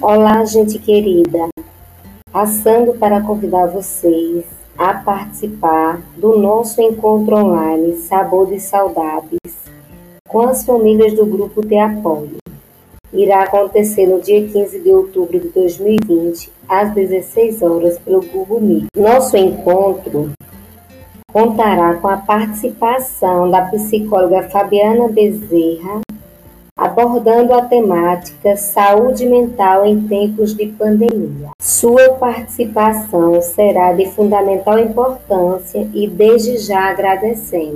Olá, gente querida. Passando para convidar vocês a participar do nosso encontro online Sabor de Saudades com as famílias do grupo de apoio. Irá acontecer no dia 15 de outubro de 2020, às 16 horas, pelo Google Meet. Nosso encontro contará com a participação da psicóloga Fabiana Bezerra, abordando a temática saúde mental em tempos de pandemia. Sua participação será de fundamental importância e desde já agradecemos.